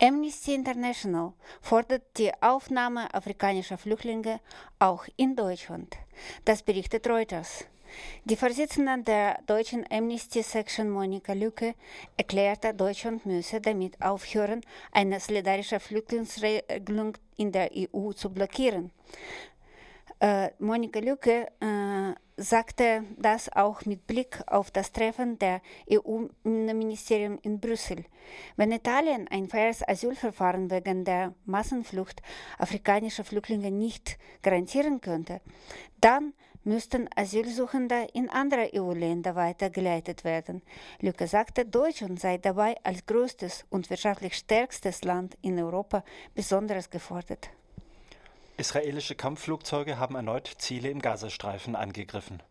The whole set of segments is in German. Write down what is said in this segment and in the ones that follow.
Amnesty International fordert die Aufnahme afrikanischer Flüchtlinge auch in Deutschland. Das berichtet Reuters. Die Vorsitzende der deutschen Amnesty-Section Monika Lücke erklärte, Deutschland müsse damit aufhören, eine solidarische Flüchtlingsregelung in der EU zu blockieren. Äh, Monika Lücke äh, sagte das auch mit Blick auf das Treffen der EU-Ministerien in Brüssel. Wenn Italien ein faires Asylverfahren wegen der Massenflucht afrikanischer Flüchtlinge nicht garantieren könnte, dann müssten Asylsuchende in andere EU-Länder weitergeleitet werden. Lücke sagte, Deutschland sei dabei als größtes und wirtschaftlich stärkstes Land in Europa besonders gefordert. Israelische Kampfflugzeuge haben erneut Ziele im Gazastreifen angegriffen.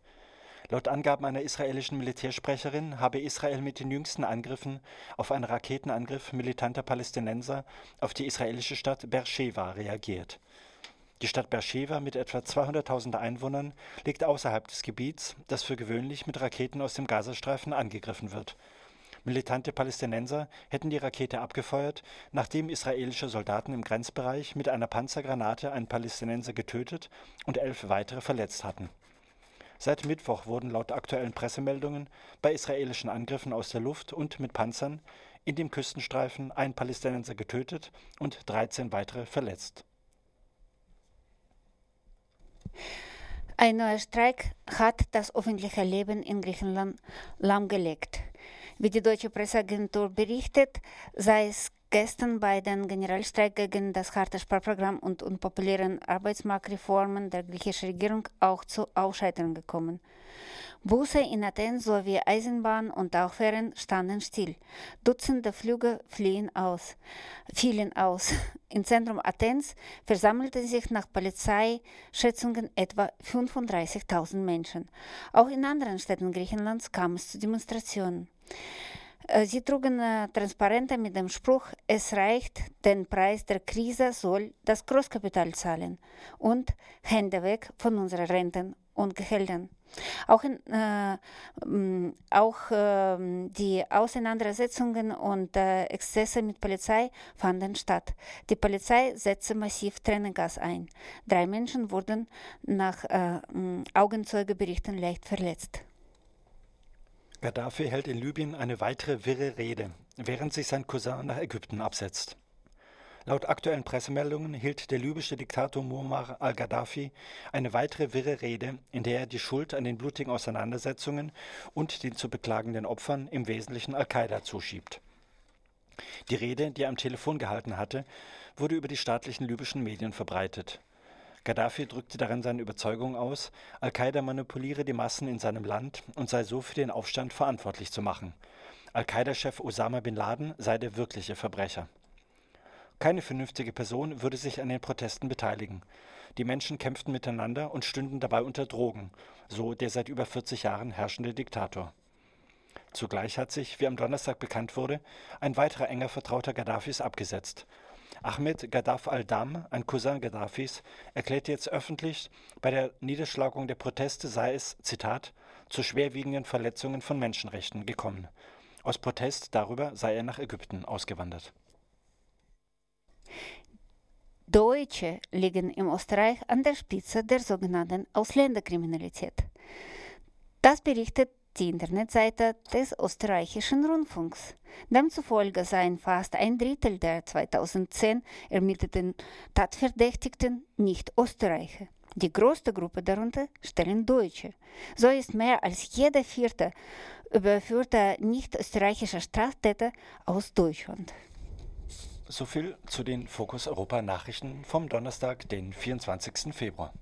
Laut Angaben einer israelischen Militärsprecherin habe Israel mit den jüngsten Angriffen auf einen Raketenangriff militanter Palästinenser auf die israelische Stadt Beersheva reagiert. Die Stadt Beersheva mit etwa 200.000 Einwohnern liegt außerhalb des Gebiets, das für gewöhnlich mit Raketen aus dem Gazastreifen angegriffen wird Militante Palästinenser hätten die Rakete abgefeuert, nachdem israelische Soldaten im Grenzbereich mit einer Panzergranate einen Palästinenser getötet und elf weitere verletzt hatten. Seit Mittwoch wurden laut aktuellen Pressemeldungen bei israelischen Angriffen aus der Luft und mit Panzern in dem Küstenstreifen ein Palästinenser getötet und 13 weitere verletzt. Ein neuer Streik hat das öffentliche Leben in Griechenland lahmgelegt. Wie die deutsche Presseagentur berichtet, sei es gestern bei den Generalstreik gegen das harte Sparprogramm und unpopulären Arbeitsmarktreformen der griechischen Regierung auch zu Ausscheidungen gekommen. Busse in Athen sowie Eisenbahn und auch Fähren standen still. Dutzende Flüge fliehen aus, fielen aus. Im Zentrum Athens versammelten sich nach Polizeischätzungen etwa 35.000 Menschen. Auch in anderen Städten Griechenlands kam es zu Demonstrationen. Äh, sie trugen äh, Transparente mit dem Spruch, es reicht, den Preis der Krise soll das Großkapital zahlen und Hände weg von unseren Renten und Gehältern. Auch, in, äh, auch äh, die Auseinandersetzungen und äh, Exzesse mit Polizei fanden statt. Die Polizei setzte massiv Tränengas ein. Drei Menschen wurden nach äh, Augenzeugeberichten leicht verletzt. Gaddafi hält in Libyen eine weitere wirre Rede, während sich sein Cousin nach Ägypten absetzt. Laut aktuellen Pressemeldungen hielt der libysche Diktator Muammar al-Gaddafi eine weitere wirre Rede, in der er die Schuld an den blutigen Auseinandersetzungen und den zu beklagenden Opfern im Wesentlichen Al-Qaida zuschiebt. Die Rede, die er am Telefon gehalten hatte, wurde über die staatlichen libyschen Medien verbreitet. Gaddafi drückte darin seine Überzeugung aus, Al-Qaida manipuliere die Massen in seinem Land und sei so für den Aufstand verantwortlich zu machen. Al-Qaida-Chef Osama bin Laden sei der wirkliche Verbrecher. Keine vernünftige Person würde sich an den Protesten beteiligen. Die Menschen kämpften miteinander und stünden dabei unter Drogen, so der seit über 40 Jahren herrschende Diktator. Zugleich hat sich, wie am Donnerstag bekannt wurde, ein weiterer enger Vertrauter Gaddafis abgesetzt. Ahmed Gaddaf al-Dam, ein Cousin Gaddafis, erklärte jetzt öffentlich, bei der Niederschlagung der Proteste sei es, Zitat, zu schwerwiegenden Verletzungen von Menschenrechten gekommen. Aus Protest darüber sei er nach Ägypten ausgewandert. Deutsche liegen im Österreich an der Spitze der sogenannten Ausländerkriminalität. Das berichtet die Internetseite des österreichischen Rundfunks. Demzufolge seien fast ein Drittel der 2010 ermittelten Tatverdächtigten nicht Österreicher. Die größte Gruppe darunter stellen Deutsche. So ist mehr als jeder vierte überführte nicht-österreichische Straftäter aus Deutschland. So viel zu den Fokus Europa Nachrichten vom Donnerstag, den 24. Februar.